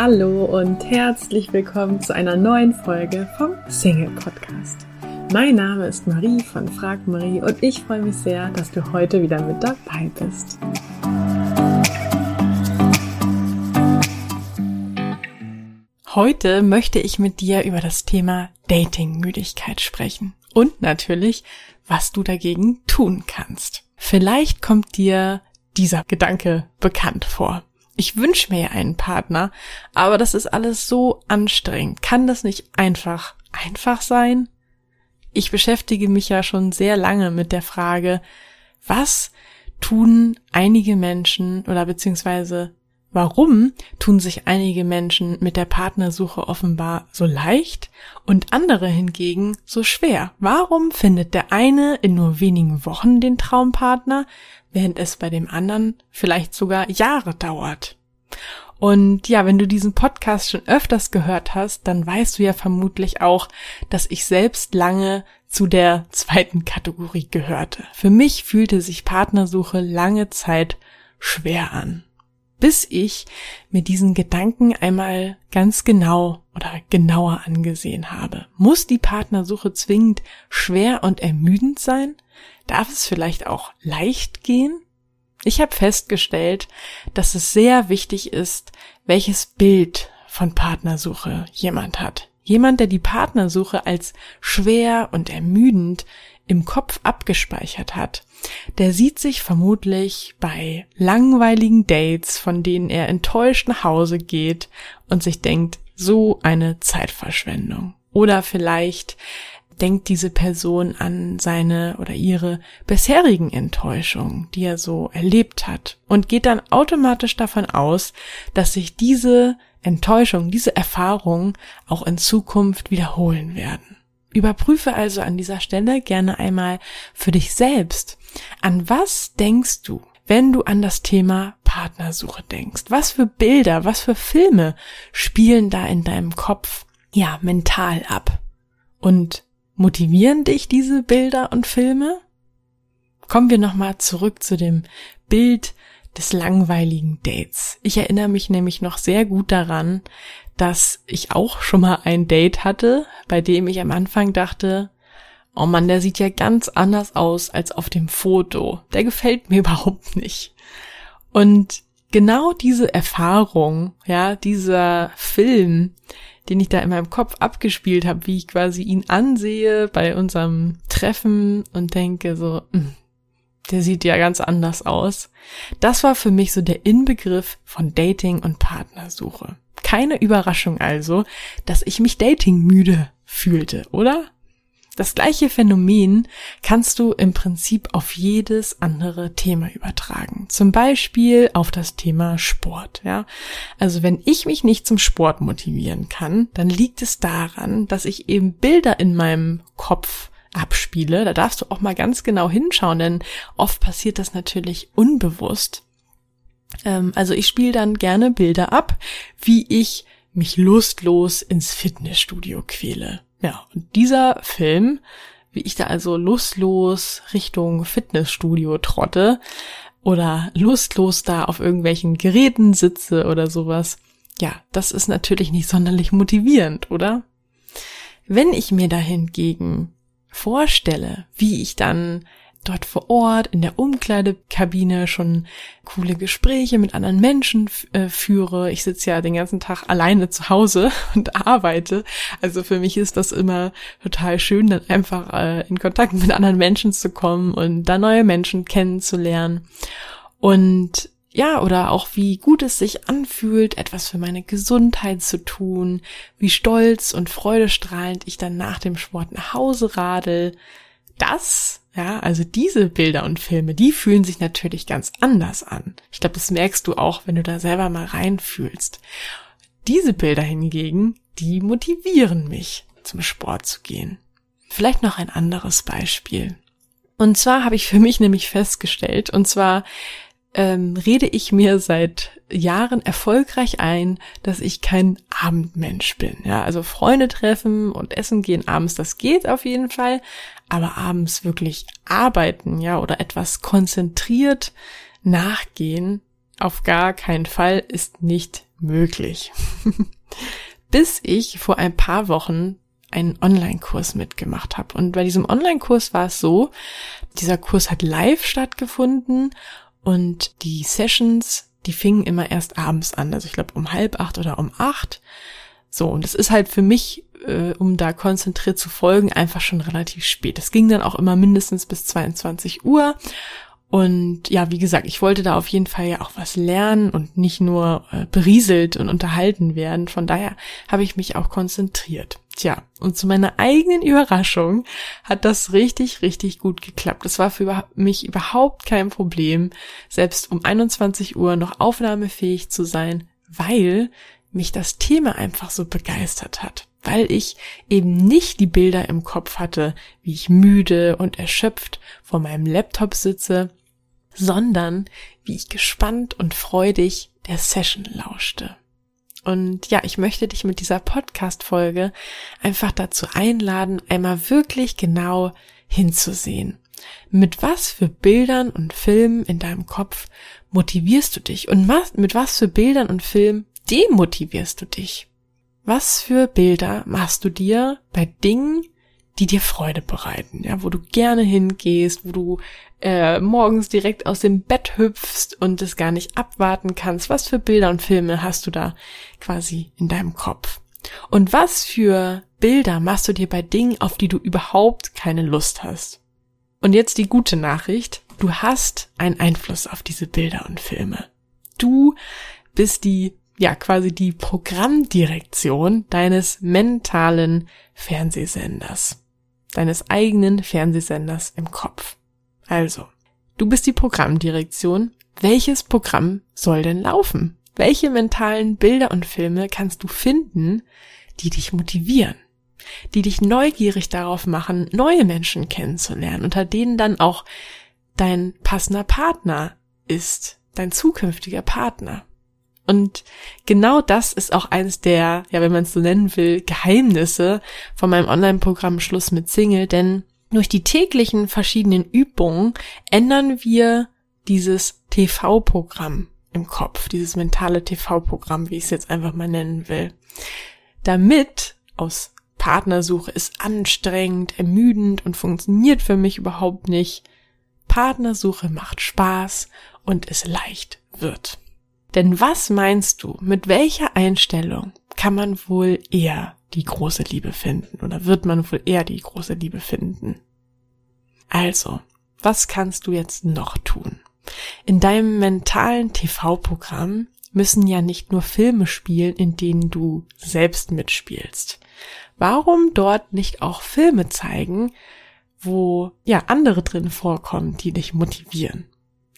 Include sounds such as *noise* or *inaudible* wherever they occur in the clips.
Hallo und herzlich willkommen zu einer neuen Folge vom Single Podcast. Mein Name ist Marie von Frag Marie und ich freue mich sehr, dass du heute wieder mit dabei bist. Heute möchte ich mit dir über das Thema Datingmüdigkeit sprechen und natürlich, was du dagegen tun kannst. Vielleicht kommt dir dieser Gedanke bekannt vor. Ich wünsche mir einen Partner, aber das ist alles so anstrengend. Kann das nicht einfach einfach sein? Ich beschäftige mich ja schon sehr lange mit der Frage, was tun einige Menschen oder beziehungsweise Warum tun sich einige Menschen mit der Partnersuche offenbar so leicht und andere hingegen so schwer? Warum findet der eine in nur wenigen Wochen den Traumpartner, während es bei dem anderen vielleicht sogar Jahre dauert? Und ja, wenn du diesen Podcast schon öfters gehört hast, dann weißt du ja vermutlich auch, dass ich selbst lange zu der zweiten Kategorie gehörte. Für mich fühlte sich Partnersuche lange Zeit schwer an bis ich mir diesen Gedanken einmal ganz genau oder genauer angesehen habe. Muss die Partnersuche zwingend schwer und ermüdend sein? Darf es vielleicht auch leicht gehen? Ich habe festgestellt, dass es sehr wichtig ist, welches Bild von Partnersuche jemand hat. Jemand, der die Partnersuche als schwer und ermüdend im Kopf abgespeichert hat, der sieht sich vermutlich bei langweiligen Dates, von denen er enttäuscht nach Hause geht und sich denkt, so eine Zeitverschwendung. Oder vielleicht denkt diese Person an seine oder ihre bisherigen Enttäuschungen, die er so erlebt hat und geht dann automatisch davon aus, dass sich diese Enttäuschung, diese Erfahrungen auch in Zukunft wiederholen werden. Überprüfe also an dieser Stelle gerne einmal für dich selbst, an was denkst du, wenn du an das Thema Partnersuche denkst? Was für Bilder, was für Filme spielen da in deinem Kopf, ja, mental ab? Und motivieren dich diese Bilder und Filme? Kommen wir nochmal zurück zu dem Bild des langweiligen Dates. Ich erinnere mich nämlich noch sehr gut daran, dass ich auch schon mal ein Date hatte, bei dem ich am Anfang dachte, oh man, der sieht ja ganz anders aus als auf dem Foto. Der gefällt mir *laughs* überhaupt nicht. Und genau diese Erfahrung, ja, dieser Film, den ich da in meinem Kopf abgespielt habe, wie ich quasi ihn ansehe bei unserem Treffen und denke so, mh, hm, der sieht ja ganz anders aus. Das war für mich so der Inbegriff von Dating und Partnersuche. Keine Überraschung also, dass ich mich Dating müde fühlte, oder? Das gleiche Phänomen kannst du im Prinzip auf jedes andere Thema übertragen. Zum Beispiel auf das Thema Sport, ja. Also wenn ich mich nicht zum Sport motivieren kann, dann liegt es daran, dass ich eben Bilder in meinem Kopf abspiele. Da darfst du auch mal ganz genau hinschauen, denn oft passiert das natürlich unbewusst. Ähm, also ich spiele dann gerne Bilder ab, wie ich mich lustlos ins Fitnessstudio quäle. Ja, und dieser Film, wie ich da also lustlos Richtung Fitnessstudio trotte oder lustlos da auf irgendwelchen Geräten sitze oder sowas, ja, das ist natürlich nicht sonderlich motivierend, oder? Wenn ich mir da hingegen vorstelle, wie ich dann dort vor Ort in der Umkleidekabine schon coole Gespräche mit anderen Menschen äh, führe. Ich sitze ja den ganzen Tag alleine zu Hause *laughs* und arbeite. Also für mich ist das immer total schön, dann einfach äh, in Kontakt mit anderen Menschen zu kommen und da neue Menschen kennenzulernen. Und ja, oder auch wie gut es sich anfühlt, etwas für meine Gesundheit zu tun, wie stolz und freudestrahlend ich dann nach dem Sport nach Hause radel. Das, ja, also diese Bilder und Filme, die fühlen sich natürlich ganz anders an. Ich glaube, das merkst du auch, wenn du da selber mal reinfühlst. Diese Bilder hingegen, die motivieren mich, zum Sport zu gehen. Vielleicht noch ein anderes Beispiel. Und zwar habe ich für mich nämlich festgestellt, und zwar ähm, rede ich mir seit Jahren erfolgreich ein, dass ich kein Abendmensch bin. Ja, also Freunde treffen und essen gehen abends, das geht auf jeden Fall, aber abends wirklich arbeiten, ja, oder etwas konzentriert nachgehen, auf gar keinen Fall ist nicht möglich. *laughs* Bis ich vor ein paar Wochen einen Online-Kurs mitgemacht habe. Und bei diesem Online-Kurs war es so, dieser Kurs hat live stattgefunden und die Sessions, die fingen immer erst abends an. Also ich glaube um halb acht oder um acht. So, und es ist halt für mich, äh, um da konzentriert zu folgen, einfach schon relativ spät. Es ging dann auch immer mindestens bis 22 Uhr. Und ja, wie gesagt, ich wollte da auf jeden Fall ja auch was lernen und nicht nur äh, berieselt und unterhalten werden. Von daher habe ich mich auch konzentriert. Tja, und zu meiner eigenen Überraschung hat das richtig, richtig gut geklappt. Es war für mich überhaupt kein Problem, selbst um 21 Uhr noch aufnahmefähig zu sein, weil mich das Thema einfach so begeistert hat. Weil ich eben nicht die Bilder im Kopf hatte, wie ich müde und erschöpft vor meinem Laptop sitze, sondern wie ich gespannt und freudig der Session lauschte. Und ja, ich möchte dich mit dieser Podcast-Folge einfach dazu einladen, einmal wirklich genau hinzusehen. Mit was für Bildern und Filmen in deinem Kopf motivierst du dich und mit was für Bildern und Filmen demotivierst du dich? Was für Bilder machst du dir bei Dingen, die dir Freude bereiten, ja, wo du gerne hingehst, wo du äh, morgens direkt aus dem Bett hüpfst und es gar nicht abwarten kannst. Was für Bilder und Filme hast du da quasi in deinem Kopf? Und was für Bilder machst du dir bei Dingen, auf die du überhaupt keine Lust hast? Und jetzt die gute Nachricht. Du hast einen Einfluss auf diese Bilder und Filme. Du bist die, ja, quasi die Programmdirektion deines mentalen Fernsehsenders. Deines eigenen Fernsehsenders im Kopf. Also, du bist die Programmdirektion. Welches Programm soll denn laufen? Welche mentalen Bilder und Filme kannst du finden, die dich motivieren, die dich neugierig darauf machen, neue Menschen kennenzulernen, unter denen dann auch dein passender Partner ist, dein zukünftiger Partner. Und genau das ist auch eines der, ja, wenn man es so nennen will, Geheimnisse von meinem Online-Programm Schluss mit Single, denn durch die täglichen verschiedenen Übungen ändern wir dieses TV-Programm im Kopf, dieses mentale TV-Programm, wie ich es jetzt einfach mal nennen will. Damit aus Partnersuche ist anstrengend, ermüdend und funktioniert für mich überhaupt nicht. Partnersuche macht Spaß und es leicht wird. Denn was meinst du, mit welcher Einstellung kann man wohl eher die große Liebe finden oder wird man wohl eher die große Liebe finden? Also, was kannst du jetzt noch tun? In deinem mentalen TV-Programm müssen ja nicht nur Filme spielen, in denen du selbst mitspielst. Warum dort nicht auch Filme zeigen, wo ja andere drin vorkommen, die dich motivieren?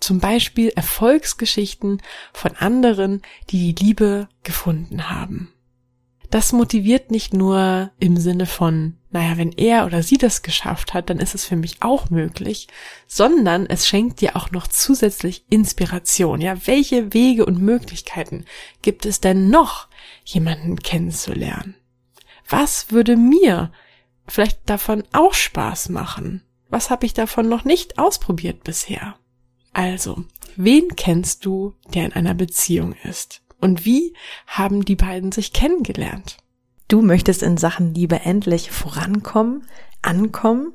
Zum Beispiel Erfolgsgeschichten von anderen, die die Liebe gefunden haben das motiviert nicht nur im Sinne von, naja, wenn er oder sie das geschafft hat, dann ist es für mich auch möglich, sondern es schenkt dir auch noch zusätzlich Inspiration. Ja, welche Wege und Möglichkeiten gibt es denn noch, jemanden kennenzulernen? Was würde mir vielleicht davon auch Spaß machen? Was habe ich davon noch nicht ausprobiert bisher? Also, wen kennst du, der in einer Beziehung ist? Und wie haben die beiden sich kennengelernt? Du möchtest in Sachen Liebe endlich vorankommen, ankommen,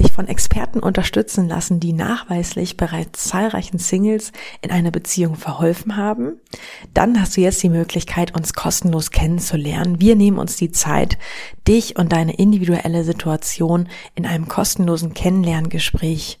dich von Experten unterstützen lassen, die nachweislich bereits zahlreichen Singles in einer Beziehung verholfen haben, dann hast du jetzt die Möglichkeit, uns kostenlos kennenzulernen. Wir nehmen uns die Zeit, dich und deine individuelle Situation in einem kostenlosen Kennenlerngespräch